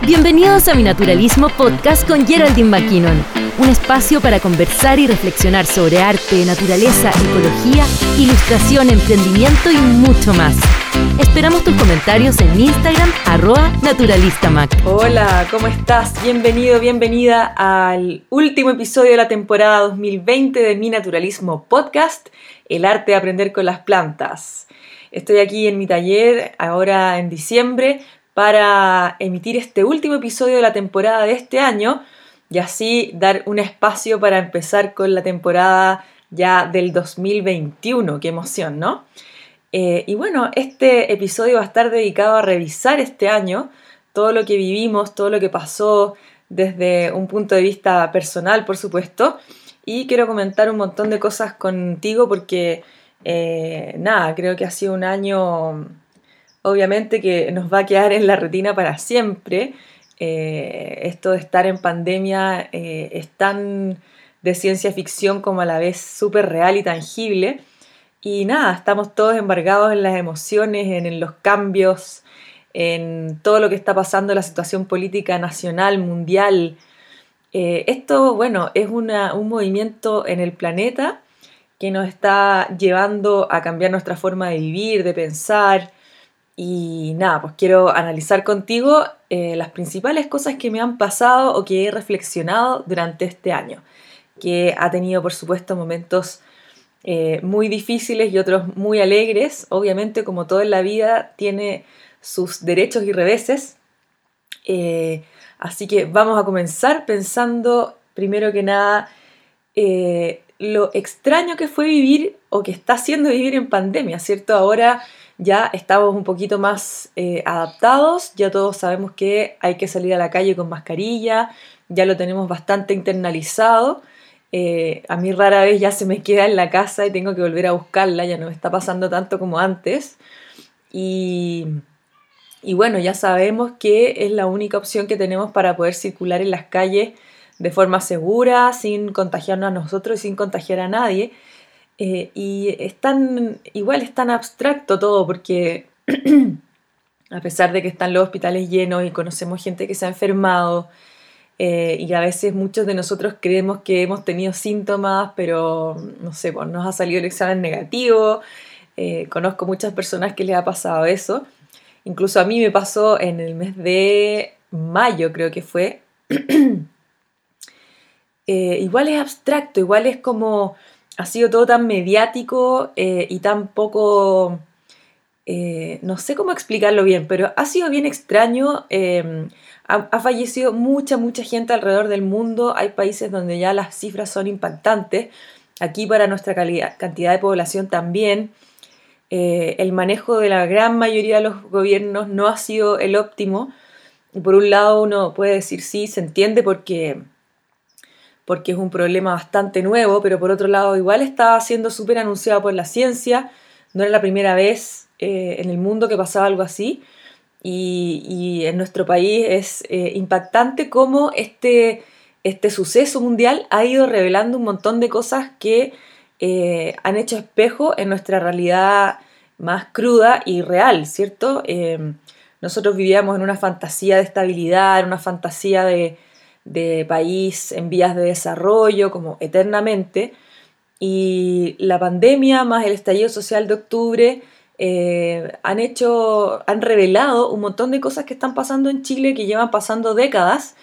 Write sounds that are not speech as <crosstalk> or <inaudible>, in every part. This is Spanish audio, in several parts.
Bienvenidos a Mi Naturalismo Podcast con Geraldine McKinnon, un espacio para conversar y reflexionar sobre arte, naturaleza, ecología, ilustración, emprendimiento y mucho más. Esperamos tus comentarios en Instagram, arroba naturalistamac. Hola, ¿cómo estás? Bienvenido, bienvenida al último episodio de la temporada 2020 de Mi Naturalismo Podcast, el arte de aprender con las plantas. Estoy aquí en mi taller ahora en diciembre para emitir este último episodio de la temporada de este año y así dar un espacio para empezar con la temporada ya del 2021. Qué emoción, ¿no? Eh, y bueno, este episodio va a estar dedicado a revisar este año, todo lo que vivimos, todo lo que pasó desde un punto de vista personal, por supuesto. Y quiero comentar un montón de cosas contigo porque, eh, nada, creo que ha sido un año obviamente que nos va a quedar en la retina para siempre. Eh, esto de estar en pandemia es tan de ciencia ficción como a la vez súper real y tangible. Y nada, estamos todos embargados en las emociones, en, los cambios, en todo lo que está pasando en la situación política nacional, mundial. Eh, esto, bueno, es un movimiento en el planeta que nos está llevando a cambiar nuestra forma de vivir, de pensar, y nada, pues quiero analizar contigo eh, las principales cosas que me han pasado o que he reflexionado durante este año, que ha tenido por supuesto momentos eh, muy difíciles y otros muy alegres. Obviamente como todo en la vida tiene sus derechos y reveses. Eh, así que vamos a comenzar pensando primero que nada lo extraño que fue vivir o que está haciendo vivir en pandemia, ¿cierto? Ahora ya estamos un poquito más eh, adaptados, ya todos sabemos que hay que salir a la calle con mascarilla, ya lo tenemos bastante internalizado. Eh, a mí rara vez ya se me queda en la casa y tengo que volver a buscarla, ya no me está pasando tanto como antes. Y, y bueno, ya sabemos que es la única opción que tenemos para poder circular en las calles de forma segura, sin contagiarnos a nosotros y sin contagiar a nadie. Eh, y es tan, igual es tan abstracto todo porque <clears throat> a pesar de que están los hospitales llenos y conocemos gente que se ha enfermado eh, y a veces muchos de nosotros creemos que hemos tenido síntomas, pero no sé, pues nos ha salido el examen negativo. Eh, conozco muchas personas que les ha pasado eso. Incluso a mí me pasó en el mes de mayo, creo que fue. <clears throat> igual es abstracto, igual es como ha sido todo tan mediático eh, y tan poco, eh, no sé cómo explicarlo bien, pero ha sido bien extraño. Em, ha, fallecido mucha, mucha gente alrededor del mundo. Hay países donde ya las cifras son impactantes. Aquí para nuestra cantidad de población también. Eh, el manejo de la gran mayoría de los gobiernos no ha sido el óptimo. Por un lado uno puede decir sí, se entiende porque porque es un problema bastante nuevo, pero por otro lado igual está siendo súper anunciado por la ciencia, no era la primera vez eh, en el mundo que pasaba algo así, y, en nuestro país es eh, impactante cómo este, este suceso mundial ha ido revelando un montón de cosas que eh, han hecho espejo en nuestra realidad más cruda y real, ¿cierto? nosotros vivíamos en una fantasía de estabilidad, en una fantasía de, de país en vías de desarrollo, como eternamente, y la pandemia más el estallido social de octubre eh, han hecho, han revelado un montón de cosas que están pasando en Chile que llevan pasando décadas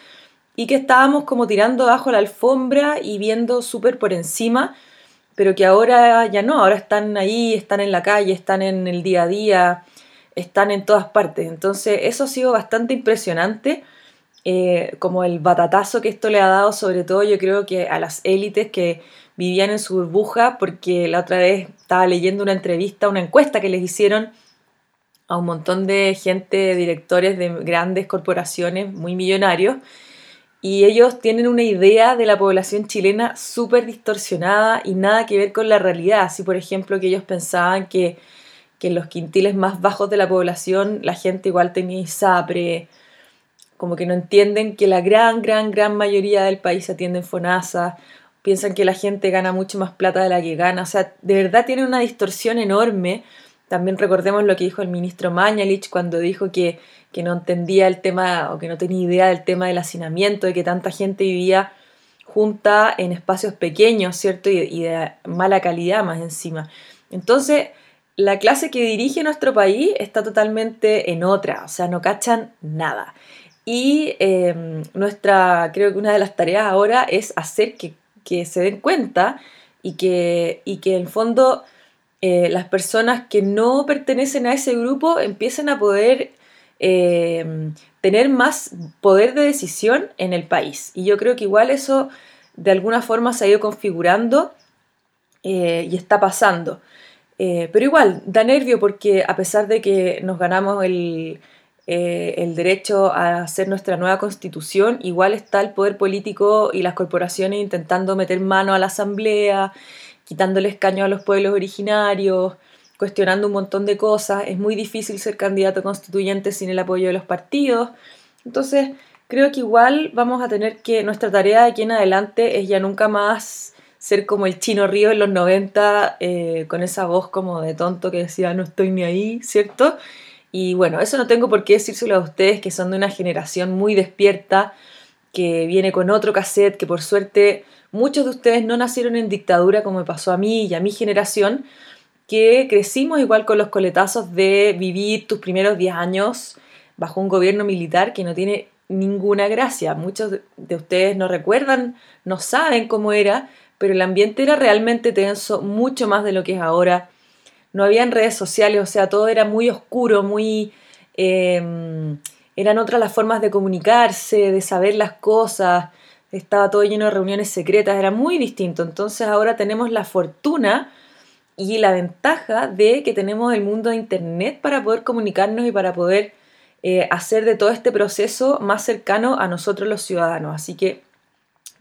y que estábamos como tirando bajo la alfombra y viendo súper por encima, pero que ahora ya no, ahora están ahí, están en la calle, están en el día a día, están en todas partes. Entonces eso ha sido bastante impresionante eh, como el batatazo que esto le ha dado, sobre todo yo creo que a las élites que vivían en su burbuja, porque la otra vez estaba leyendo una entrevista, una encuesta que les hicieron a un montón de gente, directores de grandes corporaciones muy millonarios, y ellos tienen una idea de la población chilena súper distorsionada y nada que ver con la realidad. Así, por ejemplo, que ellos pensaban que, que en los quintiles más bajos de la población la gente igual tenía ISAPRE, como que no entienden que la gran, gran, gran mayoría del país atiende en FONASA piensan que la gente gana mucho más plata de la que gana, o sea, de verdad tiene una distorsión enorme. También recordemos lo que dijo el ministro Mañalich cuando dijo que, que no entendía el tema o que no tenía idea del tema del hacinamiento, de que tanta gente vivía junta en espacios pequeños, ¿cierto? Y, de mala calidad más encima. Entonces, la clase que dirige nuestro país está totalmente en otra, o sea, no cachan nada. Y em, nuestra, creo que una de las tareas ahora es hacer que, se den cuenta y que, y que en fondo eh, las personas que no pertenecen a ese grupo empiecen a poder em, tener más poder de decisión en el país. Y yo creo que igual eso de alguna forma se ha ido configurando eh, y está pasando. Eh, pero igual, da nervio porque a pesar de que nos ganamos el, eh, el derecho a hacer nuestra nueva constitución, igual está el poder político y las corporaciones intentando meter mano a la asamblea, quitándole escaño a los pueblos originarios, cuestionando un montón de cosas. Es muy difícil ser candidato constituyente sin el apoyo de los partidos. Entonces, creo que igual vamos a tener que, nuestra tarea de aquí en adelante es ya nunca más ser como el chino río en los 90, eh, con esa voz como de tonto que decía no estoy ni ahí, ¿cierto? Y bueno, eso no tengo por qué decírselo a ustedes que son de una generación muy despierta, que viene con otro cassette, que por suerte muchos de ustedes no nacieron en dictadura como me pasó a mí y a mi generación, que crecimos igual con los coletazos de vivir tus primeros 10 años bajo un gobierno militar que no tiene ninguna gracia. Muchos de ustedes no recuerdan, no saben cómo era, pero el ambiente era realmente tenso, mucho más de lo que es ahora. No habían redes sociales, o sea, todo era muy oscuro, muy... Em, eran otras las formas de comunicarse, de saber las cosas, estaba todo lleno de reuniones secretas, era muy distinto. Entonces ahora tenemos la fortuna y la ventaja de que tenemos el mundo de Internet para poder comunicarnos y para poder eh, hacer de todo este proceso más cercano a nosotros los ciudadanos. Así que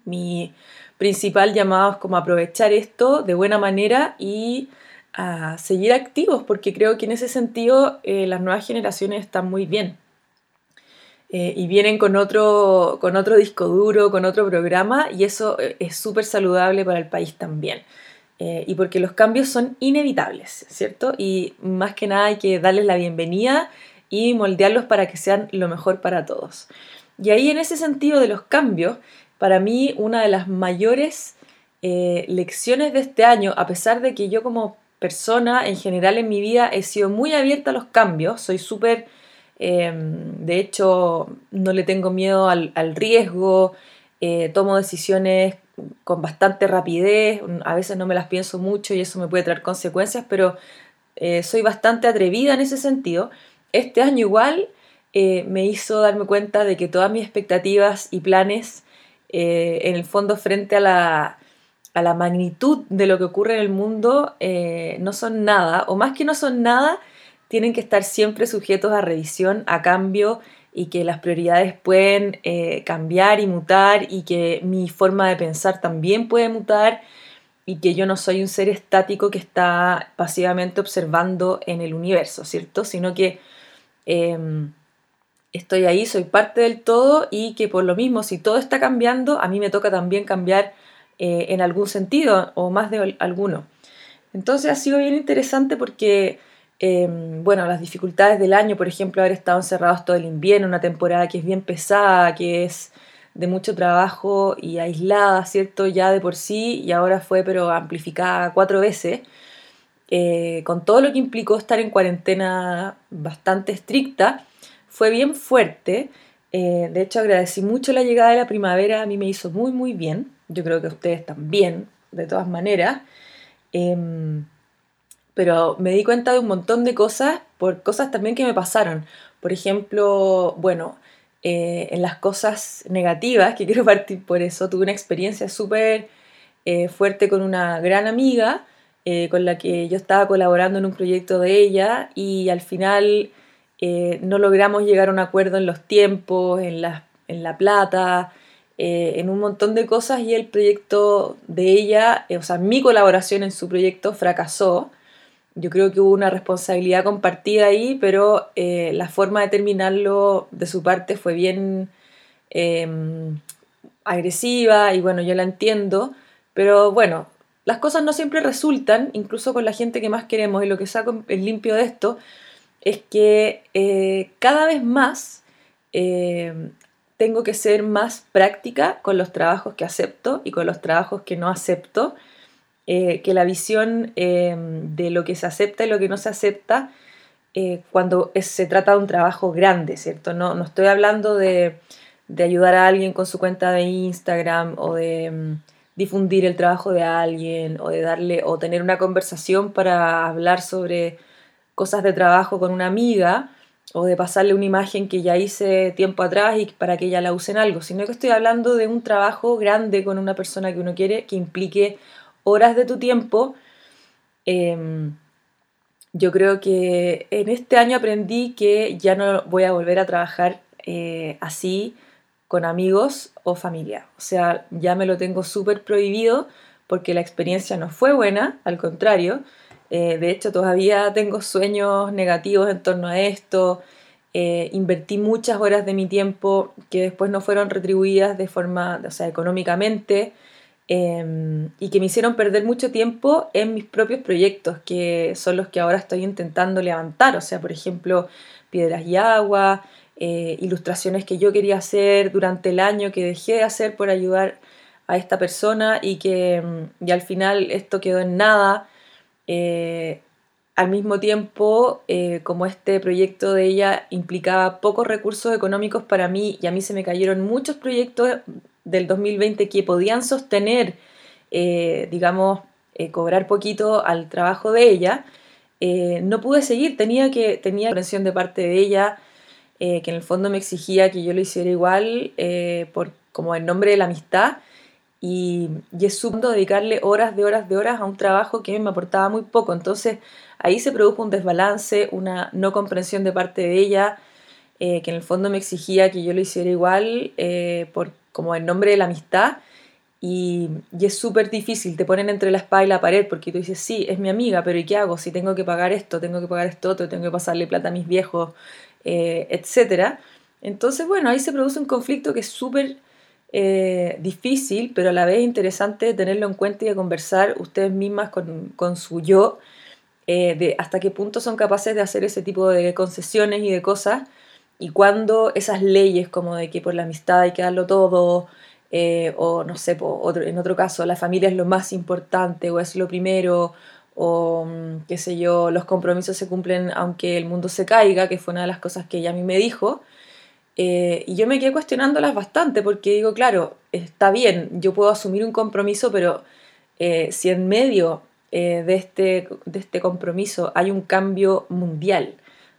mi principal llamado es como aprovechar esto de buena manera y a seguir activos, porque creo que en ese sentido eh, las nuevas generaciones están muy bien. Eh, y vienen con otro, con otro disco duro, con otro programa, y eso es súper saludable para el país también. y porque los cambios son inevitables, ¿cierto? Y más que nada hay que darles la bienvenida y moldearlos para que sean lo mejor para todos. Y ahí en ese sentido de los cambios, para mí una de las mayores eh, lecciones de este año, a pesar de que yo como persona en general en mi vida he sido muy abierta a los cambios, soy súper, em, de hecho no le tengo miedo al, riesgo, eh, tomo decisiones con bastante rapidez, a veces no me las pienso mucho y eso me puede traer consecuencias, pero eh, soy bastante atrevida en ese sentido. Este año igual eh, me hizo darme cuenta de que todas mis expectativas y planes, en el fondo frente a la, magnitud de lo que ocurre en el mundo, eh, no son nada, o más que no son nada, tienen que estar siempre sujetos a revisión, a cambio, y que las prioridades pueden cambiar y mutar, y que mi forma de pensar también puede mutar, y que yo no soy un ser estático que está pasivamente observando en el universo, ¿cierto? Sino que Em, estoy ahí, soy parte del todo y que por lo mismo, si todo está cambiando, a mí me toca también cambiar eh, en algún sentido o más de alguno. Entonces ha sido bien interesante porque, em, bueno, las dificultades del año, por ejemplo, haber estado encerrados todo el invierno, una temporada que es bien pesada, que es de mucho trabajo y aislada, ¿cierto? Ya de por sí y ahora fue pero amplificada cuatro veces. Eh, con todo lo que implicó estar en cuarentena bastante estricta, fue bien fuerte. Eh, de hecho, agradecí mucho la llegada de la primavera, a mí me hizo muy, muy bien. Yo creo que ustedes también, de todas maneras. Em, pero me di cuenta de un montón de cosas por cosas también que me pasaron. Por ejemplo, bueno, eh, en las cosas negativas, que <laughs> quiero partir por eso, tuve una experiencia súper fuerte con una gran amiga eh, con la que yo estaba colaborando en un proyecto de ella y al final eh, no logramos llegar a un acuerdo en los tiempos, en la, en la plata, eh, en un montón de cosas y el proyecto de ella, o sea, mi colaboración en su proyecto fracasó. Yo creo que hubo una responsabilidad compartida ahí, pero la forma de terminarlo de su parte fue bien agresiva y bueno, yo la entiendo Pero bueno, las cosas no siempre resultan, incluso con la gente que más queremos, y lo que saco en limpio de esto es que eh, cada vez más eh, tengo que ser más práctica con los trabajos que acepto y con los trabajos que no acepto, eh, que la visión de lo que se acepta y lo que no se acepta cuando se trata de un trabajo grande, ¿cierto? No, no estoy hablando de, ayudar a alguien con su cuenta de Instagram o de mm, difundir el trabajo de alguien o de darle o tener una conversación para hablar sobre cosas de trabajo con una amiga o de pasarle una imagen que ya hice tiempo atrás y para que ella la use en algo, sino que estoy hablando de un trabajo grande con una persona que uno quiere que implique horas de tu tiempo. Em, yo creo que en este año aprendí que ya no voy a volver a trabajar eh, así con amigos o familia. O sea, ya me lo tengo súper prohibido porque la experiencia no fue buena, al contrario. Eh, de hecho, todavía tengo sueños negativos en torno a esto. Eh, invertí muchas horas de mi tiempo que después no fueron retribuidas de forma, o sea, económicamente, em, y que me hicieron perder mucho tiempo en mis propios proyectos, que son los que ahora estoy intentando levantar. O sea, por ejemplo, Piedras y Agua, eh, ilustraciones que yo quería hacer durante el año, que dejé de hacer por ayudar a esta persona y que y al final esto quedó en nada. Eh, al mismo tiempo, eh, como este proyecto de ella implicaba pocos recursos económicos para mí y a mí se me cayeron muchos proyectos del 2020 que podían sostener, eh, digamos, cobrar poquito al trabajo de ella, no pude seguir, tenía que tenía presión de parte de ella, que en el fondo me exigía que yo lo hiciera igual, por, como en nombre de la amistad, y, es sumo dedicarle horas de horas de horas a un trabajo que me aportaba muy poco. Entonces ahí se produjo un desbalance, una no comprensión de parte de ella, eh, que en el fondo me exigía que yo lo hiciera igual, eh, por, como en nombre de la amistad. Y, es súper difícil, te ponen entre la espada y la pared porque tú dices, sí, es mi amiga, pero ¿y qué hago? Si tengo que pagar esto, tengo que pagar esto otro, tengo que pasarle plata a mis viejos, eh, etc. Entonces, bueno, ahí se produce un conflicto que es súper eh, difícil, pero a la vez interesante tenerlo en cuenta y de conversar ustedes mismas con, su yo, eh, de hasta qué punto son capaces de hacer ese tipo de concesiones y de cosas, y cuando esas leyes como de que por la amistad hay que darlo todo, eh, o no sé, en otro caso, la familia es lo más importante o es lo primero, o mm, qué sé yo, los compromisos se cumplen aunque el mundo se caiga, que fue una de las cosas que ella a mí me dijo, eh, y yo me quedé cuestionándolas bastante porque digo, claro, está bien, yo puedo asumir un compromiso, pero eh, si en medio eh, de, este, de este compromiso hay un cambio mundial,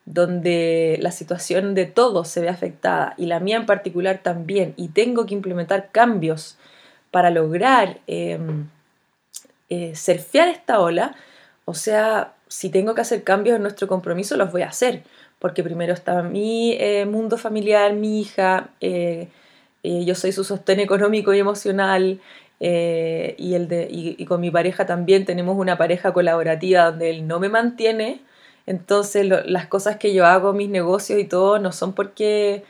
donde la situación de todos se ve afectada y la mía en particular también, y tengo que implementar cambios para lograr em, surfear esta ola, o sea, si tengo que hacer cambios en nuestro compromiso, los voy a hacer porque primero está mi eh, mundo familiar, mi hija, eh, eh, yo soy su sostén económico y emocional, y, con mi pareja también tenemos una pareja colaborativa donde él no me mantiene, entonces las cosas que yo hago, mis negocios y todo, no son porque,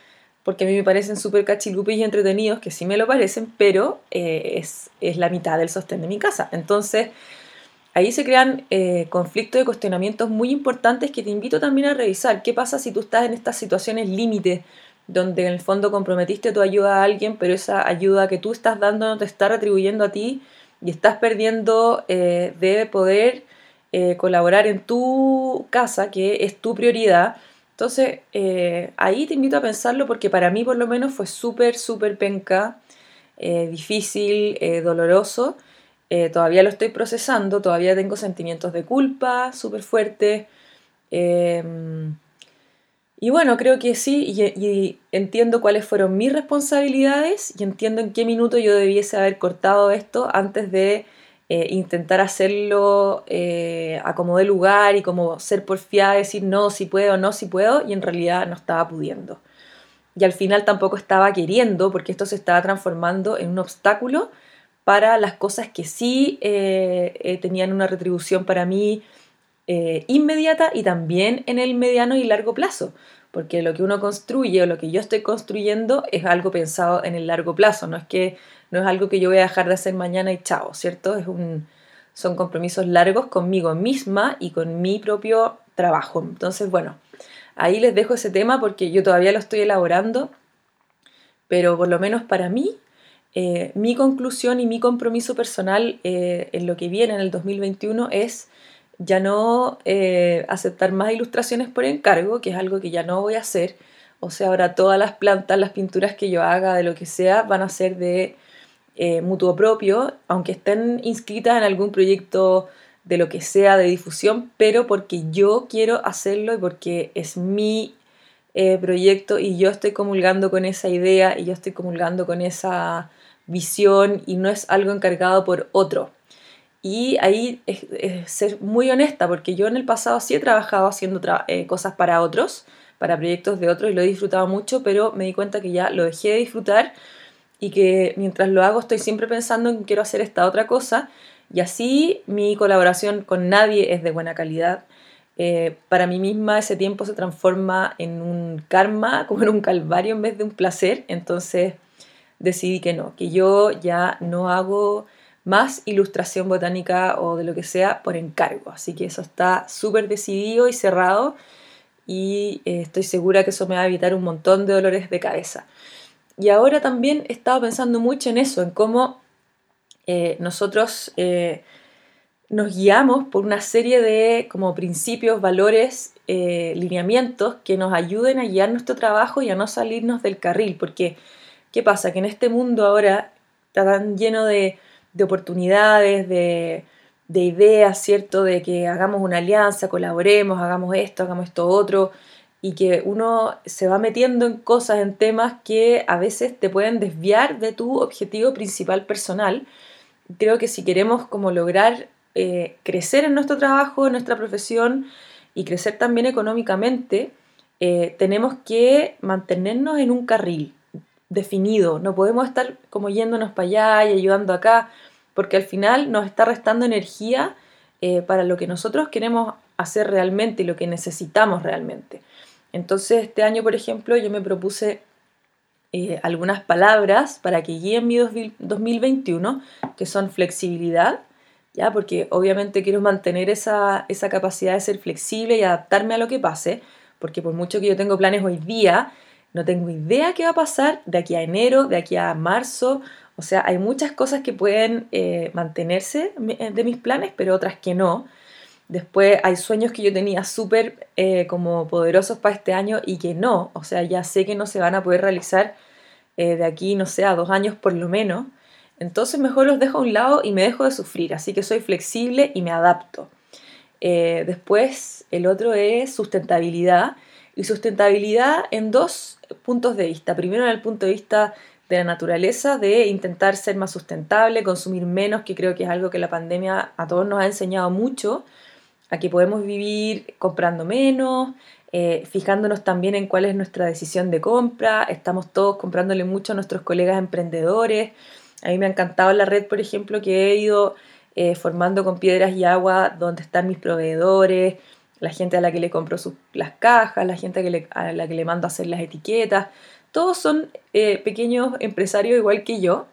porque a mí me parecen súper cachilupis y entretenidos, que sí me lo parecen, pero es, es la mitad del sostén de mi casa. Entonces, Ahí se crean eh, conflictos y cuestionamientos muy importantes que te invito también a revisar. ¿Qué pasa si tú estás en estas situaciones límite, donde en el fondo comprometiste tu ayuda a alguien, pero esa ayuda que tú estás dando no te está retribuyendo a ti y estás perdiendo eh, de poder eh, colaborar en tu casa, que es tu prioridad? Entonces, ahí te invito a pensarlo porque para mí por lo menos fue súper, súper penca, difícil, doloroso eh, todavía lo estoy procesando, todavía tengo sentimientos de culpa súper fuertes. Em, y bueno, creo que sí, y, entiendo cuáles fueron mis responsabilidades y entiendo en qué minuto yo debiese haber cortado esto antes de eh, intentar hacerlo eh, a como de lugar y como ser porfiada, decir no, si puedo, no, si puedo, y en realidad no estaba pudiendo. Y al final tampoco estaba queriendo, porque esto se estaba transformando en un obstáculo para las cosas que sí eh, eh, tenían una retribución para mí eh, inmediata y también en el mediano y largo plazo, porque lo que uno construye o lo que yo estoy construyendo es algo pensado en el largo plazo, no es que no es algo que yo voy a dejar de hacer mañana y chao, ¿cierto? Es un, son compromisos largos conmigo misma y con mi propio trabajo. Entonces, bueno, ahí les dejo ese tema porque yo todavía lo estoy elaborando, pero por lo menos para mí, eh, mi conclusión y mi compromiso personal eh, en lo que viene en el 2021 es ya no eh, aceptar más ilustraciones por encargo, que es algo que ya no voy a hacer. O sea, ahora todas las plantas, las pinturas que yo haga, de lo que sea, van a ser de mutuo propio, aunque estén inscritas en algún proyecto de lo que sea de difusión, pero porque yo quiero hacerlo y porque es mi proyecto y yo estoy comulgando con esa idea y yo estoy comulgando con esa visión y no es algo encargado por otro. Y ahí es, ser muy honesta, porque yo en el pasado sí he trabajado haciendo eh, cosas para otros, para proyectos de otros, y lo he disfrutado mucho, pero me di cuenta que ya lo dejé de disfrutar y que mientras lo hago estoy siempre pensando en que quiero hacer esta otra cosa, y así mi colaboración con nadie es de buena calidad. Eh, para mí misma ese tiempo se transforma en un karma, <laughs> como en un calvario en vez de un placer, entonces decidí que no, que yo ya no hago más ilustración botánica o de lo que sea por encargo. Así que eso está súper decidido y cerrado y eh, estoy segura que eso me va a evitar un montón de dolores de cabeza. Y ahora también he estado pensando mucho en eso, en cómo eh, nosotros eh, nos guiamos por una serie de como principios, valores, lineamientos que nos ayuden a guiar nuestro trabajo y a no salirnos del carril. Porque, ¿qué pasa? Que en este mundo ahora está tan lleno de de oportunidades, de, ideas, ¿cierto? De que hagamos una alianza, colaboremos, hagamos esto, hagamos esto otro, y que uno se va metiendo en cosas, en temas que a veces te pueden desviar de tu objetivo principal personal. Creo que si queremos como lograr eh, crecer en nuestro trabajo, en nuestra profesión y crecer también económicamente, eh, tenemos que mantenernos en un carril definido. No podemos estar como yéndonos para allá y ayudando acá porque al final nos está restando energía eh, para lo que nosotros queremos hacer realmente y lo que necesitamos realmente. Entonces este año, por ejemplo, yo me propuse eh, algunas palabras para que guíen mi 2021, que son flexibilidad, ¿ya? porque obviamente quiero mantener esa, esa capacidad de ser flexible y adaptarme a lo que pase, porque por mucho que yo tengo planes hoy día, no tengo idea qué va a pasar de aquí a enero, de aquí a marzo o sea, hay muchas cosas que pueden eh, mantenerse eh, de mis planes, pero otras que no. Después hay sueños que yo tenía súper eh, como poderosos para este año y que no. O sea, ya sé que no se van a poder realizar de aquí, no sé, a dos años por lo menos. Entonces mejor los dejo a un lado y me dejo de sufrir. Así que soy flexible y me adapto. después el otro es sustentabilidad. Y sustentabilidad en dos puntos de vista. Primero en el punto de vista de la naturaleza, de intentar ser más sustentable, consumir menos, que creo que es algo que la pandemia a todos nos ha enseñado mucho, a que podemos vivir comprando menos, eh, fijándonos también en cuál es nuestra decisión de compra, estamos todos comprándole mucho a nuestros colegas emprendedores. A mí me ha encantado la red, por ejemplo, que he ido eh, formando con piedras y agua, donde están mis proveedores, la gente a la que le compro sus, las cajas, la gente a, que a la que le mando a hacer las etiquetas todos son eh, pequeños empresarios igual que yo,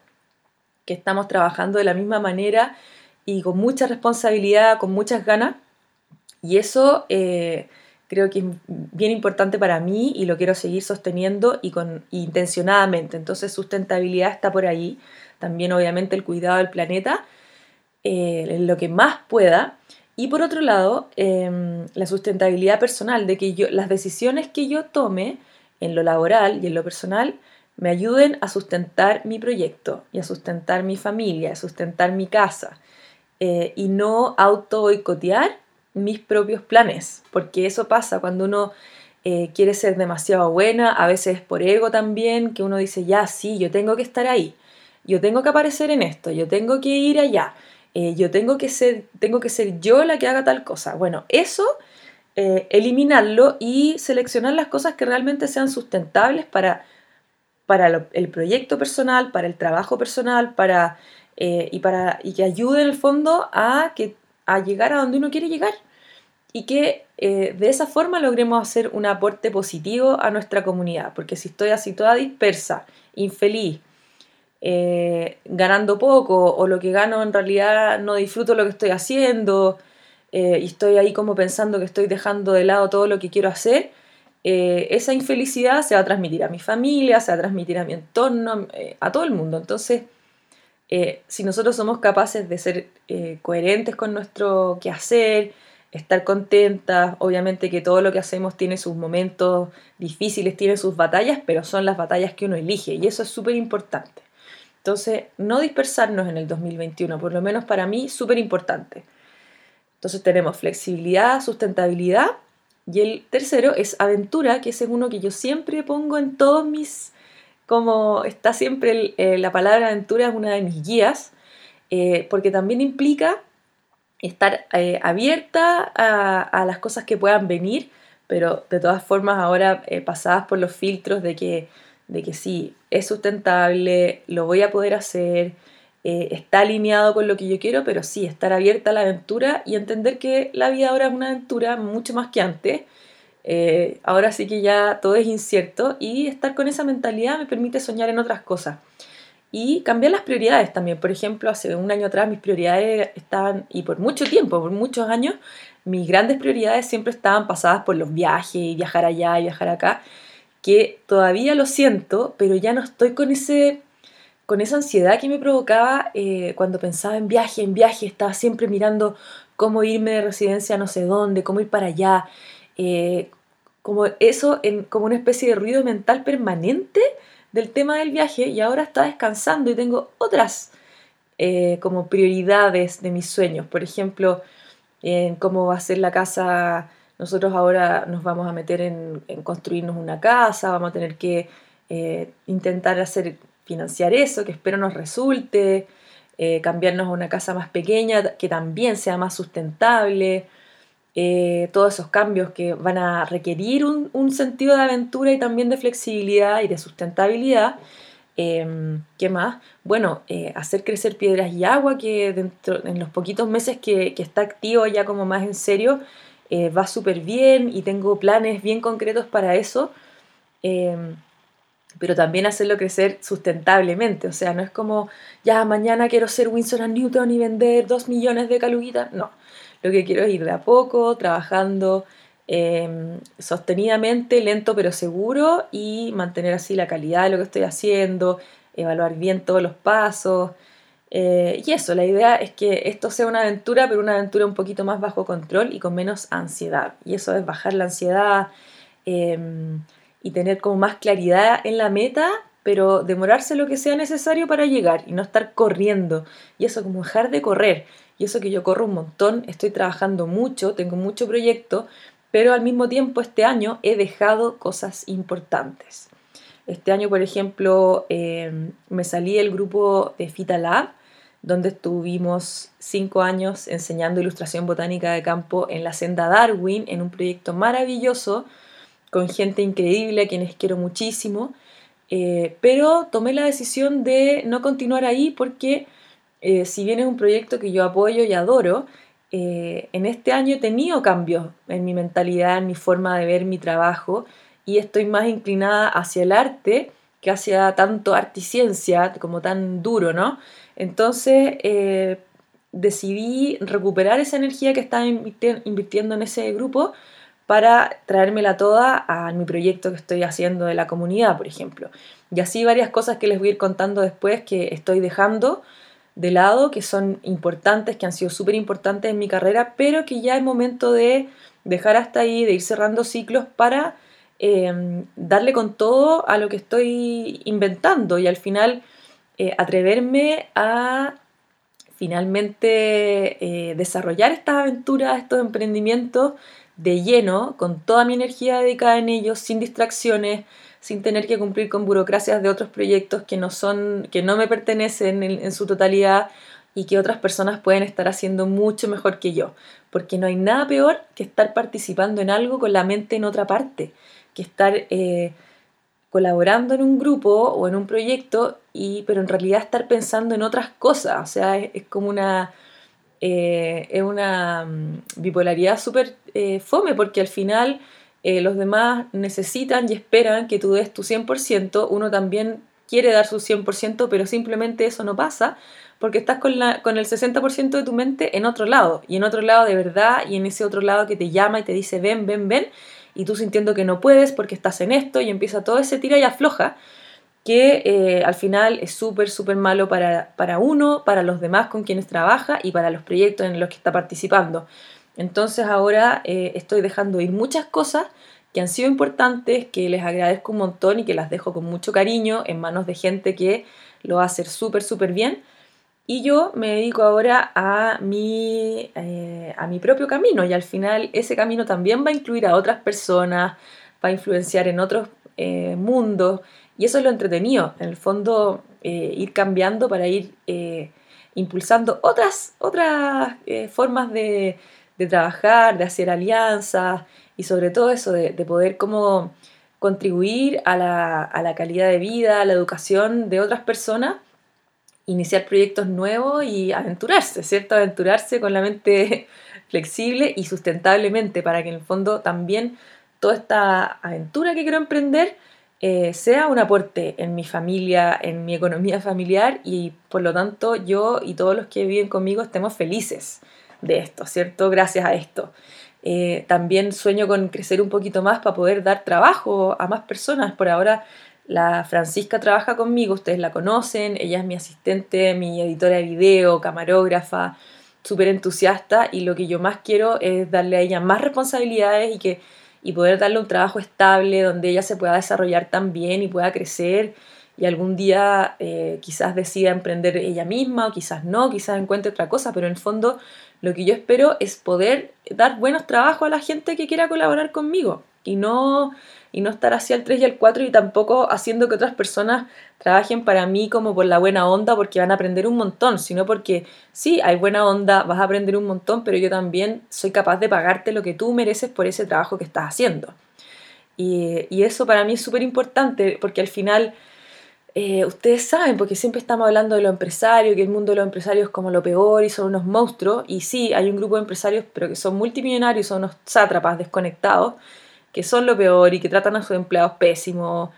que estamos trabajando de la misma manera y con mucha responsabilidad, con muchas ganas. Y eso eh, creo que es bien importante para mí y lo quiero seguir sosteniendo y con intencionadamente. Entonces sustentabilidad está por ahí. También obviamente el cuidado del planeta, eh, lo que más pueda. Y por otro lado, em, la sustentabilidad personal, de que las decisiones que yo tome, en lo laboral y en lo personal me ayuden a sustentar mi proyecto y a sustentar mi familia, a sustentar mi casa eh, y no auto boicotear mis propios planes, porque eso pasa cuando uno eh, quiere ser demasiado buena, a veces por ego también, que uno dice, ya, sí, yo tengo que estar ahí, yo tengo que aparecer en esto, yo tengo que ir allá, eh, yo tengo que, ser, tengo que ser yo la que haga tal cosa. Bueno, eso eh, eliminarlo y seleccionar las cosas que realmente sean sustentables para, para el proyecto personal, para el trabajo personal, para, eh, y, para, y que ayuden en el fondo a, que, a llegar a donde uno quiere llegar y que de esa forma logremos hacer un aporte positivo a nuestra comunidad, porque si estoy así toda dispersa, infeliz, eh, ganando poco o lo que gano en realidad no disfruto lo que estoy haciendo eh, y estoy ahí como pensando que estoy dejando de lado todo lo que quiero hacer, eh, esa infelicidad se va a transmitir a mi familia, se va a transmitir a mi entorno, a todo el mundo. Entonces, si nosotros somos capaces de ser coherentes con nuestro quehacer, estar contentas, obviamente que todo lo que hacemos tiene sus momentos difíciles, tiene sus batallas, pero son las batallas que uno elige y eso es súper importante. Entonces, no dispersarnos en el 2021, por lo menos para mí, súper importante. Entonces tenemos flexibilidad, sustentabilidad y el tercero es aventura, que es uno que yo siempre pongo en todos mis, como está siempre eh, la palabra aventura es una de mis guías, eh, porque también implica estar eh, abierta a, las cosas que puedan venir, pero de todas formas ahora pasadas por los filtros de que de que sí, es sustentable, lo voy a poder hacer, eh, está alineado con lo que yo quiero, pero sí, estar abierta a la aventura y entender que la vida ahora es una aventura mucho más que antes. Eh, ahora sí que ya todo es incierto y estar con esa mentalidad me permite soñar en otras cosas. Y cambiar las prioridades también. Por ejemplo, hace un año atrás mis prioridades estaban, y por mucho tiempo, por muchos años, mis grandes prioridades siempre estaban pasadas por los viajes y viajar allá y viajar acá que todavía lo siento, pero ya no estoy con, ese, con esa ansiedad que me provocaba eh, cuando pensaba en viaje, en viaje, estaba siempre mirando cómo irme de residencia no sé dónde, cómo ir para allá, eh, como eso, como una especie de ruido mental permanente del tema del viaje y ahora está descansando y tengo otras eh, como prioridades de mis sueños, por ejemplo, en cómo va a ser la casa nosotros ahora nos vamos a meter en, construirnos una casa, vamos a tener que eh, intentar hacer, financiar eso, que espero nos resulte, eh, cambiarnos a una casa más pequeña, que también sea más sustentable, eh, todos esos cambios que van a requerir un, sentido de aventura y también de flexibilidad y de sustentabilidad. Em, ¿Qué más? Bueno, hacer crecer piedras y agua, que dentro, en los poquitos meses que, que, está activo ya como más en serio, eh, va súper bien y tengo planes bien concretos para eso, em, pero también hacerlo crecer sustentablemente, o sea, no es como, ya mañana quiero ser Winsor Newton y vender dos millones de caluguitas, no, lo que quiero es ir de a poco, trabajando em, sostenidamente, lento pero seguro y mantener así la calidad de lo que estoy haciendo, evaluar bien todos los pasos. Eh, y eso, la idea es que esto sea una aventura, pero una aventura un poquito más bajo control y con menos ansiedad. Y eso es bajar la ansiedad em, y tener como más claridad en la meta, pero demorarse lo que sea necesario para llegar y no estar corriendo. Y eso como dejar de correr. Y eso que yo corro un montón, estoy trabajando mucho, tengo mucho proyecto, pero al mismo tiempo este año he dejado cosas importantes. Este año, por ejemplo, em, me salí del grupo de Fita Lab, donde estuvimos cinco años enseñando ilustración botánica de campo en la senda Darwin, en un proyecto maravilloso, con gente increíble a quienes quiero muchísimo, eh, pero tomé la decisión de no continuar ahí porque eh, si bien es un proyecto que yo apoyo y adoro, eh, en este año he tenido cambios en mi mentalidad, en mi forma de ver mi trabajo y estoy más inclinada hacia el arte que hacia tanto arte y ciencia como tan duro, ¿no? Entonces eh, decidí recuperar esa energía que estaba invirtiendo en ese grupo para traérmela toda a mi proyecto que estoy haciendo de la comunidad, por ejemplo. Y así varias cosas que les voy a ir contando después que estoy dejando de lado, que son importantes, que han sido súper importantes en mi carrera, pero que ya es momento de dejar hasta ahí, de ir cerrando ciclos para em, darle con todo a lo que estoy inventando y al final eh, atreverme a finalmente eh, desarrollar estas aventuras, estos emprendimientos de lleno, con toda mi energía dedicada en ellos, sin distracciones, sin tener que cumplir con burocracias de otros proyectos que no son, que no me pertenecen en, en su totalidad y que otras personas pueden estar haciendo mucho mejor que yo. Porque no hay nada peor que estar participando en algo con la mente en otra parte, que estar eh, colaborando en un grupo o en un proyecto, y, pero en realidad estar pensando en otras cosas. O sea, es, como una, eh, es una mm, bipolaridad súper eh, fome, porque al final los demás necesitan y esperan que tú des tu 100%, uno también quiere dar su 100%, pero simplemente eso no pasa porque estás con, la, con el 60% de tu mente en otro lado, y en otro lado de verdad, y en ese otro lado que te llama y te dice ven, ven, ven, y tú sintiendo que no puedes porque estás en esto, y empieza todo ese tira y afloja, que eh, al final es súper, súper malo para, para uno, para los demás con quienes trabaja y para los proyectos en los que está participando. Entonces ahora eh, estoy dejando ir muchas cosas que han sido importantes, que les agradezco un montón y que las dejo con mucho cariño en manos de gente que lo va a hacer súper, súper bien y yo me dedico ahora a mi, eh, a mi propio camino y al final ese camino también va a incluir a otras personas, va a influenciar en otros eh, mundos y eso es lo entretenido, en el fondo eh, ir cambiando para ir impulsando otras, otras formas de, de, trabajar, de hacer alianzas y sobre todo eso de, de poder como contribuir a la, a la calidad de vida, a la educación de otras personas iniciar proyectos nuevos y aventurarse, ¿cierto? Aventurarse con la mente <laughs> flexible y sustentablemente para que en el fondo también toda esta aventura que quiero emprender eh, sea un aporte en mi familia, en mi economía familiar y por lo tanto yo y todos los que viven conmigo estemos felices de esto, ¿cierto? Gracias a esto. Eh, también sueño con crecer un poquito más para poder dar trabajo a más personas. Por ahora la Francisca trabaja conmigo, ustedes la conocen, ella es mi asistente, mi editora de video, camarógrafa, súper entusiasta y lo que yo más quiero es darle a ella más responsabilidades y, que, y poder darle un trabajo estable donde ella se pueda desarrollar también y pueda crecer y algún día eh, quizás decida emprender ella misma o quizás no, quizás encuentre otra cosa, pero en fondo lo que yo espero es poder dar buenos trabajos a la gente que quiera colaborar conmigo y no y no estar hacia el 3 y el 4 y tampoco haciendo que otras personas trabajen para mí como por la buena onda porque van a aprender un montón, sino porque sí, hay buena onda, vas a aprender un montón, pero yo también soy capaz de pagarte lo que tú mereces por ese trabajo que estás haciendo. Y, y eso para mí es súper importante porque al final... Eh, ustedes saben, porque siempre estamos hablando de lo empresario, que el mundo de los empresarios es como lo peor y son unos monstruos, y sí, hay un grupo de empresarios, pero que son multimillonarios, son unos sátrapas desconectados, que son lo peor y que tratan a sus empleados pésimo,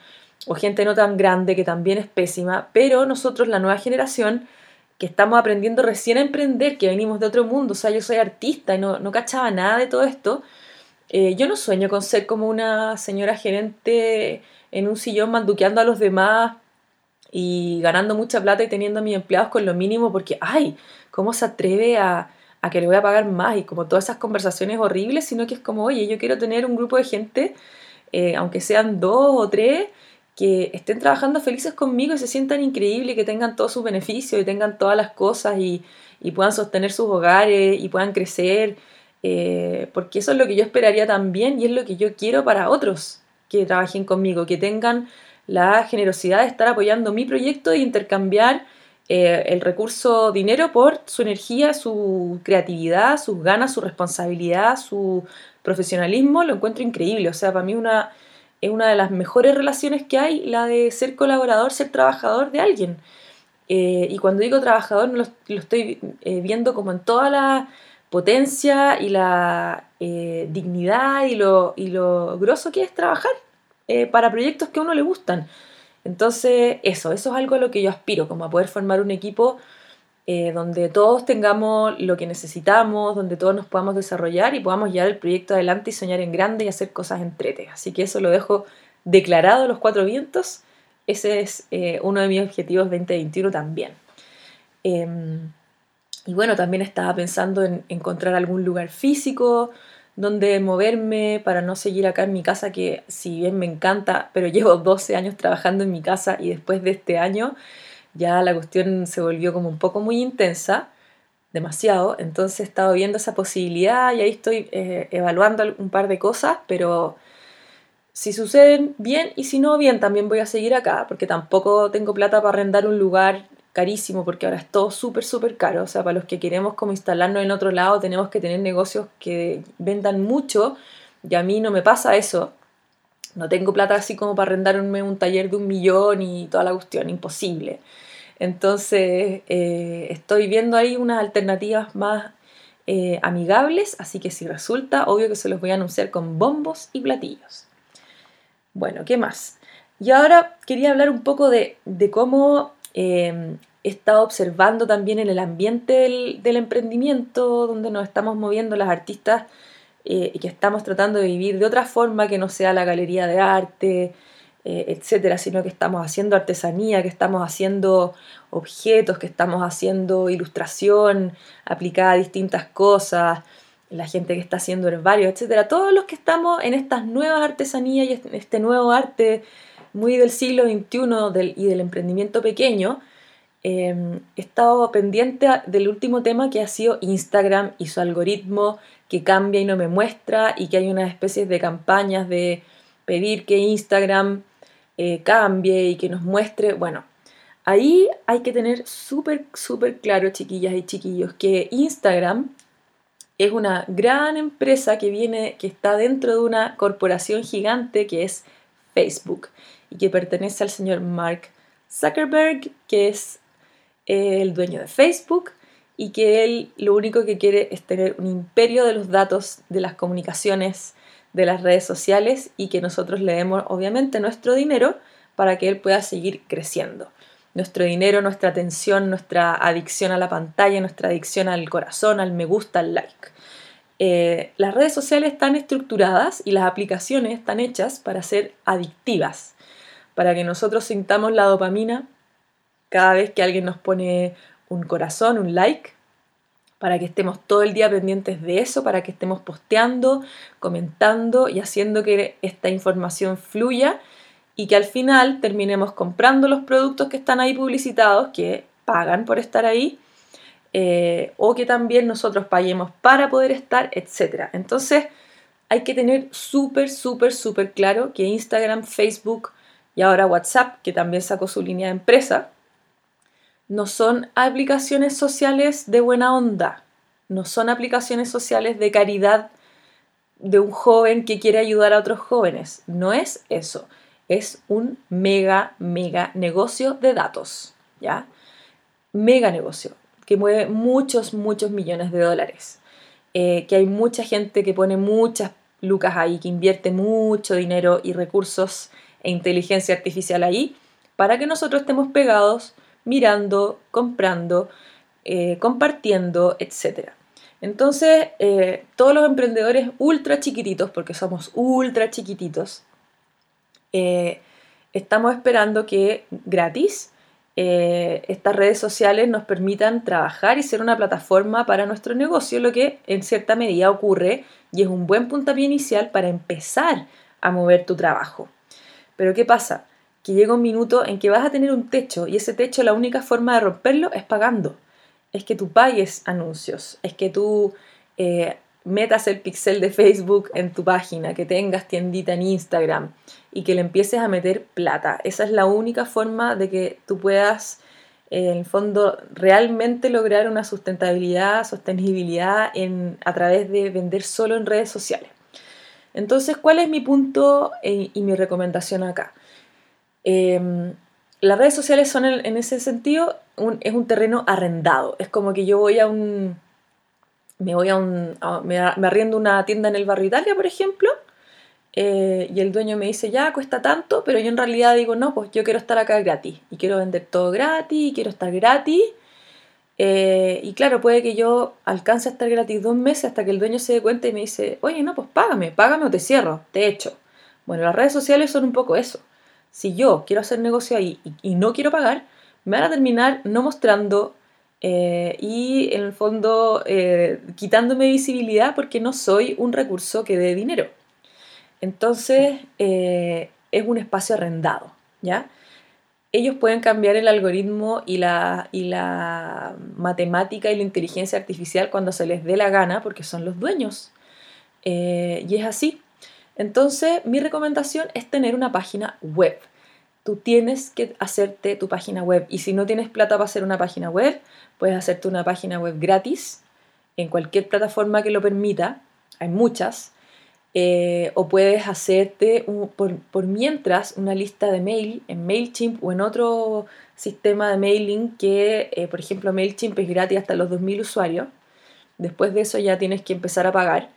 o gente no tan grande que también es pésima, pero nosotros, la nueva generación, que estamos aprendiendo recién a emprender, que venimos de otro mundo, o sea, yo soy artista y no, no cachaba nada de todo esto, eh, yo no sueño con ser como una señora gerente en un sillón manduqueando a los demás y ganando mucha plata y teniendo a mis empleados con lo mínimo porque, ay, ¿cómo se atreve a, a que le voy a pagar más y como todas esas conversaciones horribles, sino que es como, oye, yo quiero tener un grupo de gente, eh, aunque sean dos o tres, que estén trabajando felices conmigo y se sientan increíbles, que tengan todos sus beneficios y tengan todas las cosas y, puedan sostener sus hogares y puedan crecer, eh, porque eso es lo que yo esperaría también y es lo que yo quiero para otros que trabajen conmigo, que tengan la generosidad de estar apoyando mi proyecto e intercambiar eh, el recurso dinero por su energía, su creatividad, sus ganas, su responsabilidad, su profesionalismo, lo encuentro increíble. O sea, para mí una, es una de las mejores relaciones que hay, la de ser colaborador, ser trabajador de alguien. Eh, y cuando digo trabajador, lo, lo estoy eh, viendo como en toda la potencia y la dignidad y lo, y lo grosso que es trabajar para proyectos que a uno le gustan. Entonces, eso, eso es algo a lo que yo aspiro, como a poder formar un equipo eh, donde todos tengamos lo que necesitamos, donde todos nos podamos desarrollar y podamos llevar el proyecto adelante y soñar en grande y hacer cosas entrete. Así que eso lo dejo declarado los cuatro vientos. Ese es eh, uno de mis objetivos 2021 también. Em, y bueno, también estaba pensando en encontrar algún lugar físico, donde moverme para no seguir acá en mi casa, que si bien me encanta, pero llevo 12 años trabajando en mi casa y después de este año ya la cuestión se volvió como un poco muy intensa, demasiado, entonces he estado viendo esa posibilidad y ahí estoy eh, evaluando un par de cosas, pero si suceden bien y si no bien también voy a seguir acá, porque tampoco tengo plata para arrendar un lugar carísimo porque ahora es todo súper, súper caro. O sea, para los que queremos como instalarnos en otro lado tenemos que tener negocios que vendan mucho y a mí no me pasa eso. No tengo plata así como para arrendarme un taller de un millón y toda la cuestión, imposible. Entonces, eh, estoy viendo ahí unas alternativas más eh, amigables, así que si resulta, obvio que se los voy a anunciar con bombos y platillos. Bueno, ¿qué más? Y ahora quería hablar un poco de, cómo eh, he estado observando también en el ambiente del, emprendimiento, donde nos estamos moviendo las artistas eh, y que estamos tratando de vivir de otra forma que no sea la galería de arte, eh, etcétera, sino que estamos haciendo artesanía, que estamos haciendo objetos, que estamos haciendo ilustración aplicada a distintas cosas, la gente que está haciendo herbarios, etcétera. Todos los que estamos en estas nuevas artesanías y este, este nuevo arte muy del siglo XXI y del emprendimiento pequeño, em, he estado pendiente del último tema que ha sido Instagram y su algoritmo que cambia y no me muestra y que hay unas especies de campañas de pedir que Instagram eh, cambie y que nos muestre, bueno, ahí hay que tener súper, súper claro, chiquillas y chiquillos, que Instagram es una gran empresa que viene, que está dentro de una corporación gigante que es Facebook y que pertenece al señor Mark Zuckerberg, que es eh, el dueño de Facebook y que él lo único que quiere es tener un imperio de los datos, de las comunicaciones, de las redes sociales y que nosotros le demos obviamente nuestro dinero para que él pueda seguir creciendo. Nuestro dinero, nuestra atención, nuestra adicción a la pantalla, nuestra adicción al corazón, al me gusta, al like. Eh, las redes sociales están estructuradas y las aplicaciones están hechas para ser adictivas, para que nosotros sintamos la dopamina cada vez que alguien nos pone un corazón, un like, para que estemos todo el día pendientes de eso, para que estemos posteando, comentando y haciendo que esta información fluya y que al final terminemos comprando los productos que están ahí publicitados, que pagan por estar ahí, eh, o que también nosotros paguemos para poder estar, etc. Entonces hay que tener súper, súper, súper claro que Instagram, Facebook y ahora WhatsApp, que también sacó su línea de empresa, no son aplicaciones sociales de buena onda, no son aplicaciones sociales de caridad de un joven que quiere ayudar a otros jóvenes. No es eso. Es un mega, mega negocio de datos. ¿Ya? Mega negocio que mueve muchos, muchos millones de dólares. Eh, que hay mucha gente que pone muchas lucas ahí, que invierte mucho dinero y recursos e inteligencia artificial ahí, para que nosotros estemos pegados mirando, comprando, eh, compartiendo, etc. Entonces, eh, todos los emprendedores ultra chiquititos, porque somos ultra chiquititos, eh, estamos esperando que gratis estas redes sociales nos permitan trabajar y ser una plataforma para nuestro negocio, lo que en cierta medida ocurre y es un buen puntapié inicial para empezar a mover tu trabajo. Pero ¿qué pasa? que llega un minuto en que vas a tener un techo y ese techo la única forma de romperlo es pagando. Es que tú pagues anuncios, es que tú eh, metas el pixel de Facebook en tu página, que tengas tiendita en Instagram y que le empieces a meter plata. Esa es la única forma de que tú puedas, eh, en el fondo, realmente lograr una sustentabilidad, sostenibilidad en, a través de vender solo en redes sociales. Entonces, ¿cuál es mi punto eh, y mi recomendación acá? Em, las redes sociales son en, ese sentido es un terreno arrendado. Es como que yo voy a un. Me voy a un. me, arriendo una tienda en el barrio Italia, por ejemplo, eh, y el dueño me dice, ya cuesta tanto, pero yo en realidad digo, no, pues yo quiero estar acá gratis. Y quiero vender todo gratis, y quiero estar gratis. Eh, y claro, puede que yo alcance a estar gratis dos meses hasta que el dueño se dé cuenta y me dice, oye, no, pues págame, págame o te cierro, te echo. Bueno, las redes sociales son un poco eso si yo quiero hacer negocio ahí y, no quiero pagar, me van a terminar no mostrando eh, y en el fondo eh, quitándome visibilidad porque no soy un recurso que dé dinero. Entonces es un espacio arrendado, ¿ya? Ellos pueden cambiar el algoritmo y la, y la matemática y la inteligencia artificial cuando se les dé la gana porque son los dueños. y es así. Entonces, mi recomendación es tener una página web. Tú tienes que hacerte tu página web y si no tienes plata para hacer una página web, puedes hacerte una página web gratis en cualquier plataforma que lo permita. Hay muchas. Eh, o puedes hacerte por, mientras una lista de mail en MailChimp o en otro sistema de mailing que, eh, por ejemplo, MailChimp es gratis hasta los 2.000 usuarios. Después de eso ya tienes que empezar a pagar.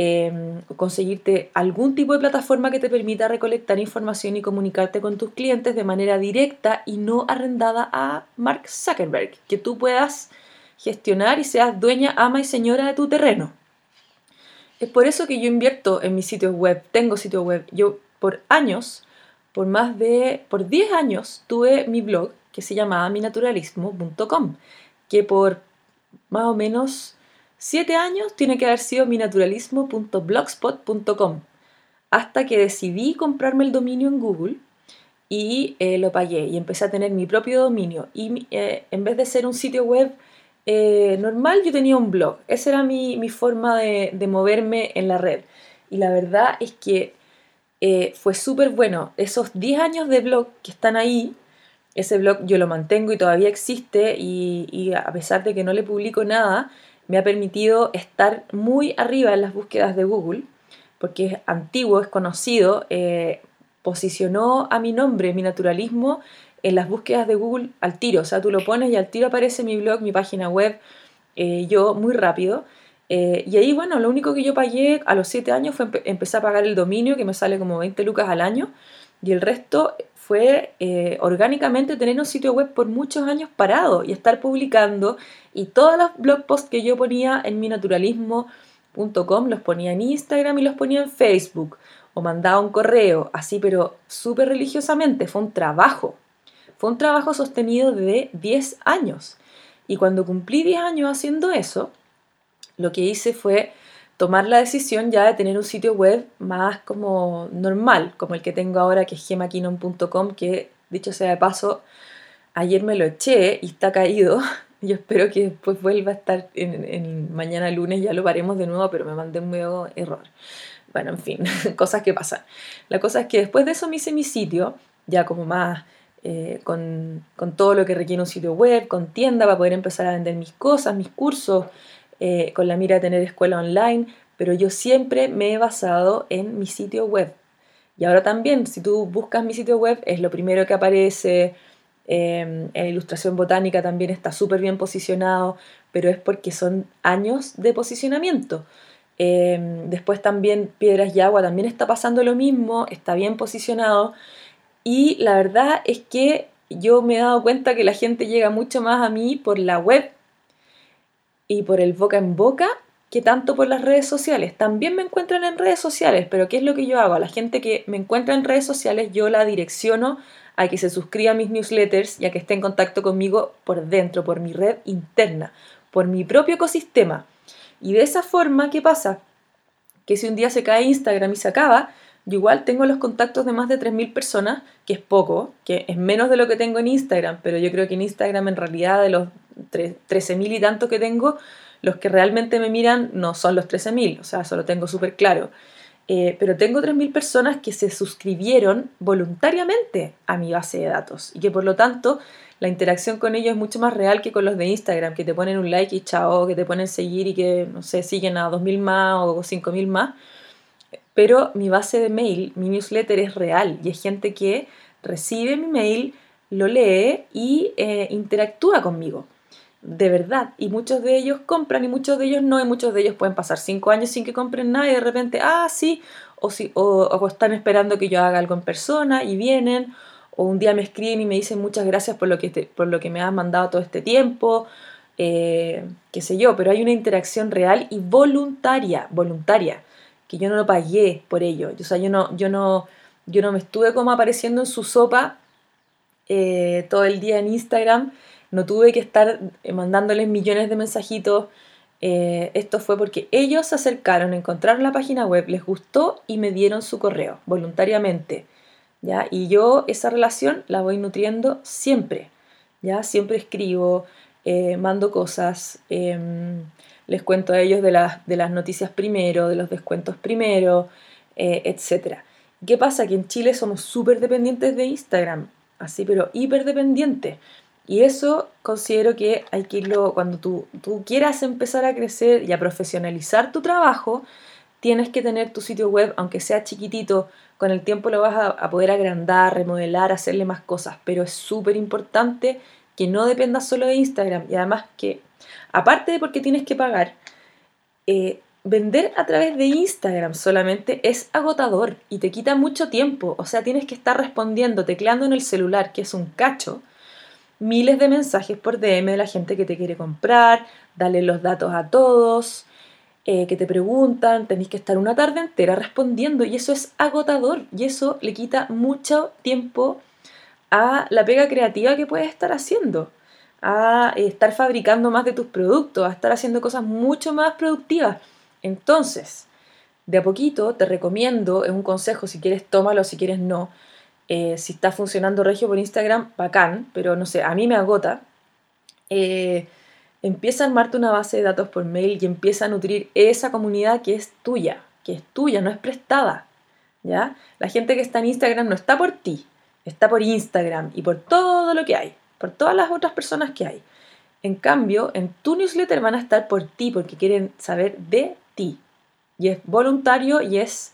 em, conseguirte algún tipo de plataforma que te permita recolectar información y comunicarte con tus clientes de manera directa y no arrendada a Mark Zuckerberg, que tú puedas gestionar y seas dueña, ama y señora de tu terreno. Es por eso que yo invierto en mis sitios web, tengo sitio web. Yo por años, por más de, por 10 años, tuve mi blog que se llamaba minaturalismo.com, que por más o menos 7 años tiene que haber sido minaturalismo.blogspot.com, hasta que decidí comprarme el dominio en Google y eh, lo pagué y empecé a tener mi propio dominio. Y eh, en vez de ser un sitio web eh, normal yo tenía un blog. Esa era mi, forma de, moverme en la red. Y la verdad es que eh, fue súper bueno. Esos 10 años de blog que están ahí, ese blog yo lo mantengo y todavía existe y, a pesar de que no le publico nada, me ha permitido estar muy arriba en las búsquedas de Google, porque es antiguo, es conocido, eh, posicionó a mi nombre, mi naturalismo, en las búsquedas de Google al tiro. O sea, tú lo pones y al tiro aparece mi blog, mi página web, eh, yo muy rápido. Eh, y ahí, bueno, lo único que yo pagué a los 7 años fue empezar a pagar el dominio, que me sale como 20 lucas al año. Y el resto fue eh, orgánicamente tener un sitio web por muchos años parado y estar publicando. Y todos los blog posts que yo ponía en minaturalismo.com los ponía en Instagram y los ponía en Facebook. O mandaba un correo, así, pero súper religiosamente. Fue un trabajo. Fue un trabajo sostenido de 10 años. Y cuando cumplí 10 años haciendo eso, lo que hice fue tomar la decisión ya de tener un sitio web más como normal, como el que tengo ahora, que es gemakinon.com, que dicho sea de paso, ayer me lo eché y está caído. <laughs> Yo espero que después vuelva a estar mañana lunes, ya lo paremos de nuevo, pero me mandé un nuevo error. Bueno, en fin, <laughs> cosas que pasan. La cosa es que después de eso me hice mi sitio, ya como más eh, con, todo lo que requiere un sitio web, con tienda para poder empezar a vender mis cosas, mis cursos, eh, con la mira de tener escuela online, pero yo siempre me he basado en mi sitio web. Y ahora también, si tú buscas mi sitio web, es lo primero que aparece. Em, en ilustración botánica también está súper bien posicionado, pero es porque son años de posicionamiento. Em, después también Piedras y Agua también está pasando lo mismo, está bien posicionado. Y la verdad es que yo me he dado cuenta que la gente llega mucho más a mí por la web y por el boca en boca que tanto por las redes sociales. También me encuentran en redes sociales, pero ¿qué es lo que yo hago? A la gente que me encuentra en redes sociales yo la direcciono a que se suscriba a mis newsletters y a que esté en contacto conmigo por dentro, por mi red interna, por mi propio ecosistema. Y de esa forma, ¿qué pasa? Que si un día se cae Instagram y se acaba, yo igual tengo los contactos de más de 3.000 personas, que es poco, que es menos de lo que tengo en Instagram, pero yo creo que en Instagram en realidad de los 13.000 y tanto que tengo, los que realmente me miran no son los 13.000, o sea, eso lo tengo súper claro. Eh, pero tengo 3.000 personas que se suscribieron voluntariamente a mi base de datos y que por lo tanto la interacción con ellos es mucho más real que con los de Instagram, que te ponen un like y chao, que te ponen seguir y que, no sé, siguen a 2.000 más o 5.000 más pero mi base de mail, mi newsletter es real y es gente que recibe mi mail, lo lee y eh, interactúa conmigo. De verdad. Y muchos de ellos compran y muchos de ellos no. Y muchos de ellos pueden pasar cinco años sin que compren nada y de repente, ah, sí. O, si, o, están esperando que yo haga algo en persona y vienen. O un día me escriben y me dicen muchas gracias por lo que, por lo que me has mandado todo este tiempo. Eh, qué sé yo. Pero hay una interacción real y voluntaria. Voluntaria que yo no lo pagué por ello. O sea, yo no, yo no, yo no me estuve como apareciendo en su sopa eh, todo el día en Instagram. No tuve que estar eh, mandándoles millones de mensajitos. Eh, esto fue porque ellos se acercaron, encontraron la página web, les gustó y me dieron su correo voluntariamente. ¿ya? Y yo esa relación la voy nutriendo siempre. ¿ya? Siempre escribo, mando cosas. Em, les cuento a ellos de las, de las noticias primero, de los descuentos primero, eh, etc. ¿Qué pasa? Que en Chile somos súper dependientes de Instagram, así, pero hiper dependientes. Y eso considero que hay que irlo, cuando tú, tú quieras empezar a crecer y a profesionalizar tu trabajo, tienes que tener tu sitio web, aunque sea chiquitito, con el tiempo lo vas a, a poder agrandar, remodelar, hacerle más cosas, pero es súper importante que no dependa solo de Instagram y además que aparte de porque tienes que pagar, eh, vender a través de Instagram solamente es agotador y te quita mucho tiempo. O sea, tienes que estar respondiendo, tecleando en el celular, que es un cacho, miles de mensajes por DM de la gente que te quiere comprar, darle los datos a todos, eh, que te preguntan, tenéis que estar una tarde entera respondiendo y eso es agotador y eso le quita mucho tiempo a la pega creativa que puedes estar haciendo, a estar fabricando más de tus productos, a estar haciendo cosas mucho más productivas. Entonces, de a poquito te recomiendo, es un consejo, si quieres tómalo, si quieres no. Eh, si está funcionando regio por Instagram, bacán, pero no sé, a mí me agota. Eh, empieza a armarte una base de datos por mail y empieza a nutrir esa comunidad que es tuya, que es tuya, no es prestada. ¿ya? La gente que está en Instagram no está por ti, está por Instagram y por todo lo que hay, por todas las otras personas que hay. En cambio, en tu newsletter van a estar por ti porque quieren saber de ti. Y es voluntario y es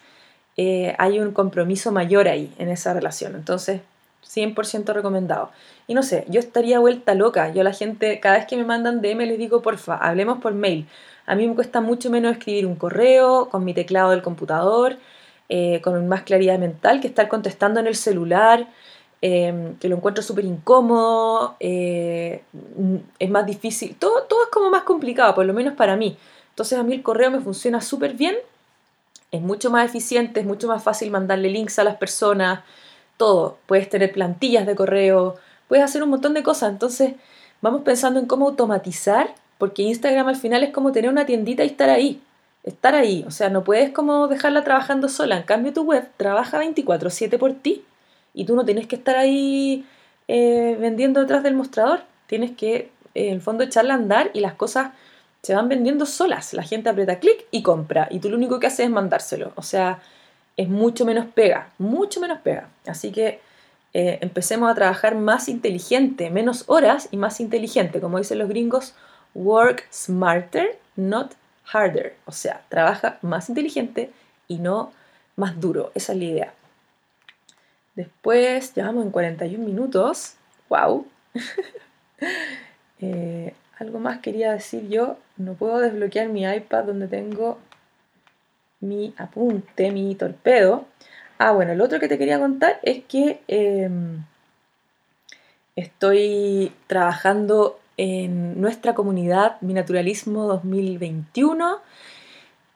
eh, hay un compromiso mayor ahí en esa relación. Entonces, 100% recomendado. Y no sé, yo estaría vuelta loca. Yo a la gente, cada vez que me mandan DM les digo, porfa, hablemos por mail. A mí me cuesta mucho menos escribir un correo con mi teclado del computador, eh, con más claridad mental, que estar contestando en el celular, em, que lo encuentro súper incómodo, eh, es más difícil. Todo, todo es como más complicado, por lo menos para mí. Entonces a mí el correo me funciona súper bien, es mucho más eficiente, es mucho más fácil mandarle links a las personas, todo. Puedes tener plantillas de correo, puedes hacer un montón de cosas. Entonces, vamos pensando en cómo automatizar, porque Instagram al final es como tener una tiendita y estar ahí. Estar ahí, o sea, no puedes como dejarla trabajando sola. En cambio, tu web trabaja 24/7 por ti y tú no tienes que estar ahí eh, vendiendo detrás del mostrador. Tienes que, eh, en el fondo, echarla a andar y las cosas se van vendiendo solas. La gente aprieta clic y compra y tú lo único que haces es mandárselo. O sea, es mucho menos pega, mucho menos pega. Así que eh, empecemos a trabajar más inteligente, menos horas y más inteligente. Como dicen los gringos, work smarter, not harder. O sea, trabaja más inteligente y no más duro. Esa es la idea. Después, llevamos en 41 minutos. ¡Wow! <laughs> Eh, algo más quería decir yo. No puedo desbloquear mi iPad donde tengo mi apunte, mi torpedo. Ah, bueno, el otro que te quería contar es que em, estoy trabajando en nuestra comunidad Mi Naturalismo 2021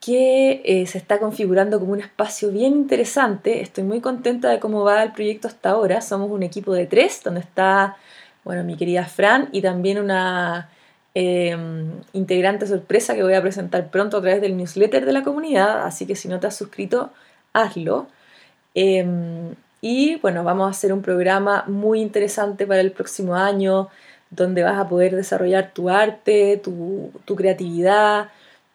que eh, se está configurando como un espacio bien interesante. Estoy muy contenta de cómo va el proyecto hasta ahora. Somos un equipo de tres, donde está, bueno, mi querida Fran y también una Em, integrante sorpresa que voy a presentar pronto a través del newsletter de la comunidad, así que si no te has suscrito, hazlo. Em, y bueno, vamos a hacer un programa muy interesante para el próximo año, donde vas a poder desarrollar tu arte, tu, creatividad,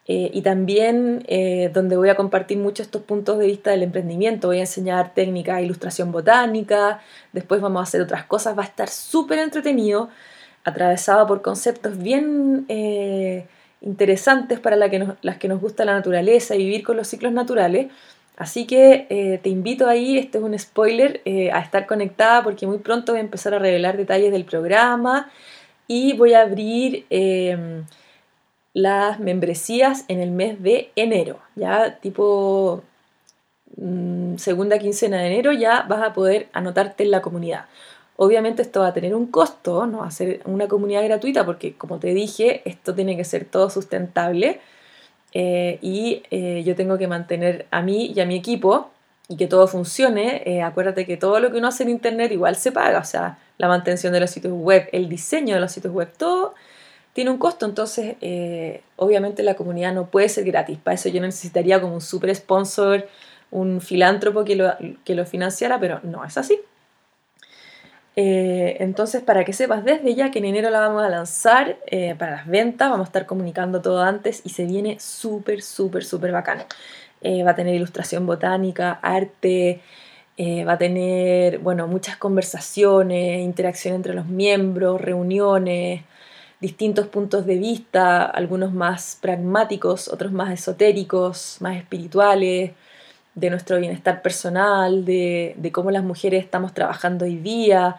eh, y también eh, donde voy a compartir muchos estos puntos de vista del emprendimiento. Voy a enseñar técnicas de ilustración botánica, después vamos a hacer otras cosas, va a estar súper entretenido atravesado por conceptos bien eh, interesantes para la que las que nos gusta la naturaleza y vivir con los ciclos naturales. Así que te invito ahí, este es un spoiler, a estar conectada porque muy pronto voy a empezar a revelar detalles del programa y voy a abrir las membresías en el mes de enero, ya tipo mm, segunda quincena de enero ya vas a poder anotarte en la comunidad. Obviamente esto va a tener un costo, no va a ser una comunidad gratuita porque como te dije, esto tiene que ser todo sustentable eh, y eh, yo tengo que mantener a mí y a mi equipo y que todo funcione. Eh, acuérdate que todo lo que uno hace en Internet igual se paga, o sea, la mantención de los sitios web, el diseño de los sitios web, todo tiene un costo, entonces obviamente la comunidad no puede ser gratis, para eso yo necesitaría como un super sponsor, un filántropo que lo, que lo financiara, pero no es así. Eh, entonces, para que sepas desde ya que en enero la vamos a lanzar eh, para las ventas, vamos a estar comunicando todo antes y se viene súper, súper, súper bacano. Eh, va a tener ilustración botánica, arte, va a tener, bueno, muchas conversaciones, interacción entre los miembros, reuniones, distintos puntos de vista, algunos más pragmáticos, otros más esotéricos, más espirituales de nuestro bienestar personal, de, cómo las mujeres estamos trabajando hoy día,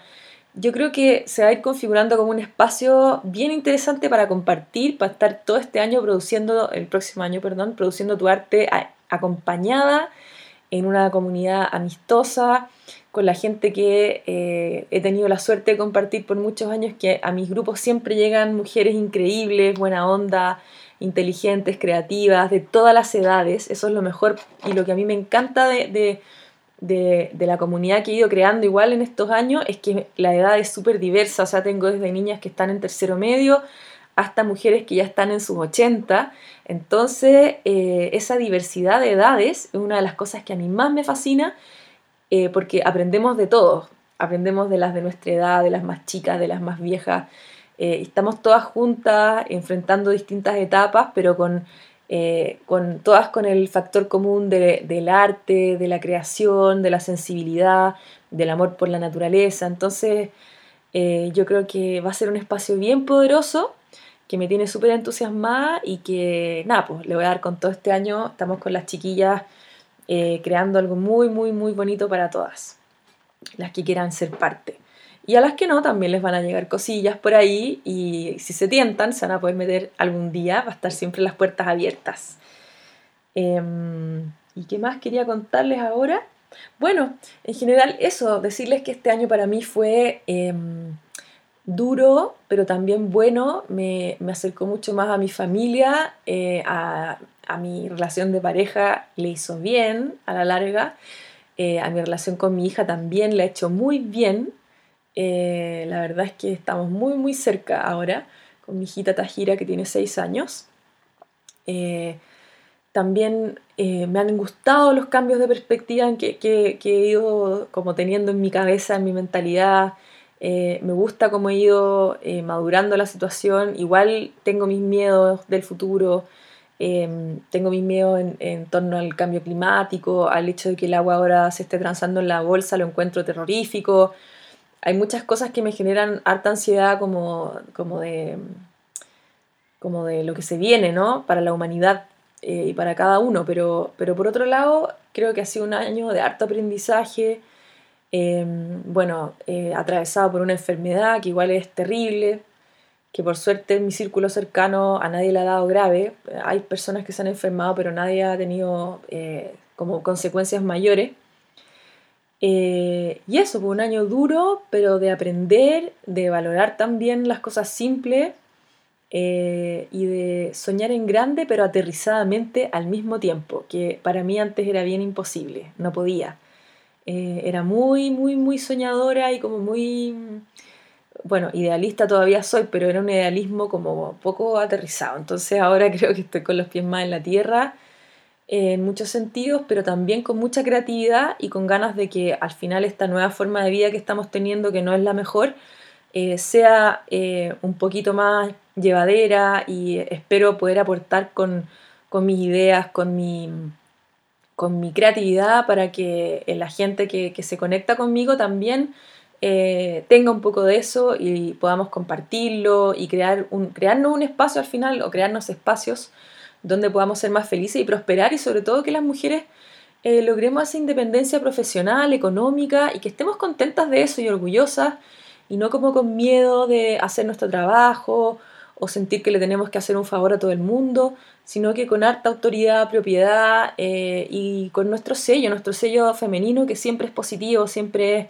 yo creo que se va a ir configurando como un espacio bien interesante para compartir, para estar todo este año produciendo, el próximo año, perdón, produciendo tu arte acompañada en una comunidad amistosa, con la gente que eh, he tenido la suerte de compartir por muchos años, que a mis grupos siempre llegan mujeres increíbles, buena onda, inteligentes, creativas, de todas las edades. Eso es lo mejor y lo que a mí me encanta de de, la comunidad que he ido creando igual en estos años es que la edad es súper diversa, o sea, tengo desde niñas que están en tercero medio hasta mujeres que ya están en sus 80. Entonces, eh, esa diversidad de edades es una de las cosas que a mí más me fascina eh, porque aprendemos de todos, aprendemos de las de nuestra edad, de las más chicas, de las más viejas. Eh, estamos todas juntas enfrentando distintas etapas, pero con eh, todas con el factor común del arte, de la creación, de la sensibilidad, del amor por la naturaleza. Entonces, yo creo que va a ser un espacio bien poderoso, que me tiene súper entusiasmada y que, nada, pues le voy a dar con todo este año. Estamos con las chiquillas eh, creando algo muy, muy, muy bonito para todas, las que quieran ser parte. Y a las que no, también les van a llegar cosillas por ahí y si se tientan, se van a poder meter algún día, va a estar siempre las puertas abiertas. Em, ¿Y qué más quería contarles ahora? Bueno, en general eso, decirles que este año para mí fue em, duro, pero también bueno, me, acercó mucho más a mi familia, eh, a, mi relación de pareja le hizo bien a la larga, eh, a mi relación con mi hija también le ha hecho muy bien, eh, la verdad es que estamos muy, muy cerca ahora con mi hijita Tajira que tiene 6 años. Eh, también me han gustado los cambios de perspectiva que, que, he ido como teniendo en mi cabeza, en mi mentalidad. me gusta cómo he ido madurando la situación. Igual tengo mis miedos del futuro. Tengo mis miedos en, en, torno al cambio climático, al hecho de que el agua ahora se esté transando en la bolsa, lo encuentro terrorífico. Hay muchas cosas que me generan harta ansiedad como, como, de, como de lo que se viene, ¿no? Para la humanidad eh, y para cada uno, pero, pero por otro lado, creo que ha sido un año de harto aprendizaje, em, bueno, eh, atravesado por una enfermedad que igual es terrible, que por suerte en mi círculo cercano a nadie le ha dado grave. Hay personas que se han enfermado, pero nadie ha tenido eh, como consecuencias mayores. Eh, y eso, fue un año duro, pero de aprender, de valorar también las cosas simples eh, y de soñar en grande, pero aterrizadamente al mismo tiempo, que para mí antes era bien imposible, no podía. Era muy, muy, muy soñadora y como muy, bueno, idealista todavía soy, pero era un idealismo como poco aterrizado. Entonces ahora <laughs> creo que estoy con los pies más en la tierra en muchos sentidos, pero también con mucha creatividad y con ganas de que al final esta nueva forma de vida que estamos teniendo, que no es la mejor, eh, sea eh, un poquito más llevadera y espero poder aportar con, mis ideas, con mi, con mi creatividad para que la gente que, se conecta conmigo también eh, tenga un poco de eso y podamos compartirlo y crear un, crearnos un espacio al final o crearnos espacios donde podamos ser más felices y prosperar y sobre todo que las mujeres eh, logremos esa independencia profesional, económica y que estemos contentas de eso y orgullosas y no como con miedo de hacer nuestro trabajo o sentir que le tenemos que hacer un favor a todo el mundo, sino que con harta autoridad, propiedad eh, y con nuestro sello, nuestro sello femenino que siempre es positivo, siempre es,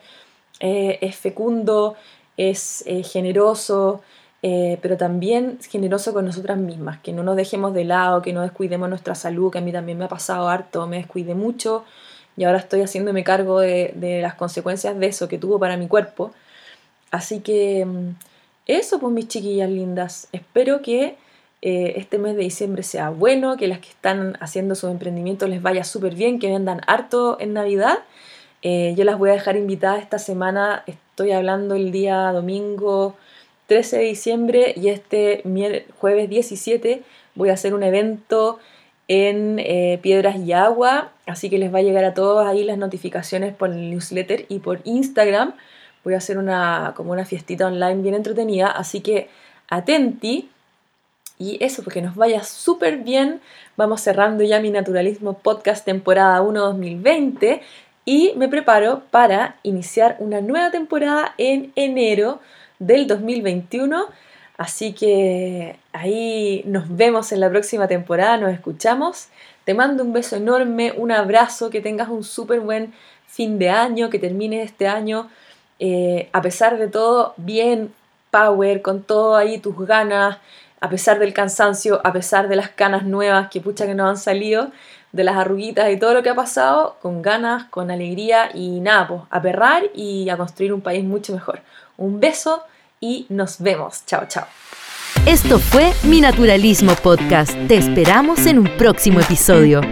eh, es fecundo, es generoso, eh, pero también generoso con nosotras mismas, que no nos dejemos de lado, que no descuidemos nuestra salud, que a mí también me ha pasado harto, me descuidé mucho y ahora estoy haciéndome cargo de, las consecuencias de eso que tuvo para mi cuerpo. Así que mm, eso, pues mis chiquillas lindas, espero que eh, este mes de diciembre sea bueno, que las que están haciendo sus emprendimientos les vaya súper bien, que vendan harto en Navidad. Eh, yo las voy a dejar invitadas esta semana, estoy hablando el día domingo 13 de diciembre y este jueves 17 voy a hacer un evento en eh, Piedras y Agua, así que les va a llegar a todos ahí las notificaciones por el newsletter y por Instagram. Voy a hacer una, como una fiestita online bien entretenida, así que atenti. Y eso, porque nos vaya súper bien. Vamos cerrando ya mi Naturalismo Podcast temporada 1 2020 y me preparo para iniciar una nueva temporada en enero del 2021. Así que ahí nos vemos en la próxima temporada, nos escuchamos. Te mando un beso enorme, un abrazo, que tengas un súper buen fin de año, que termine este año eh, a pesar de todo bien power, con todo ahí tus ganas, a pesar del cansancio, a pesar de las canas nuevas que pucha que no han salido, de las arruguitas y todo lo que ha pasado, con ganas, con alegría y nada, pues a perrar y a construir un país mucho mejor. Un beso y nos vemos. Chao, chao. Esto fue Mi Naturalismo Podcast. Te esperamos en un próximo episodio.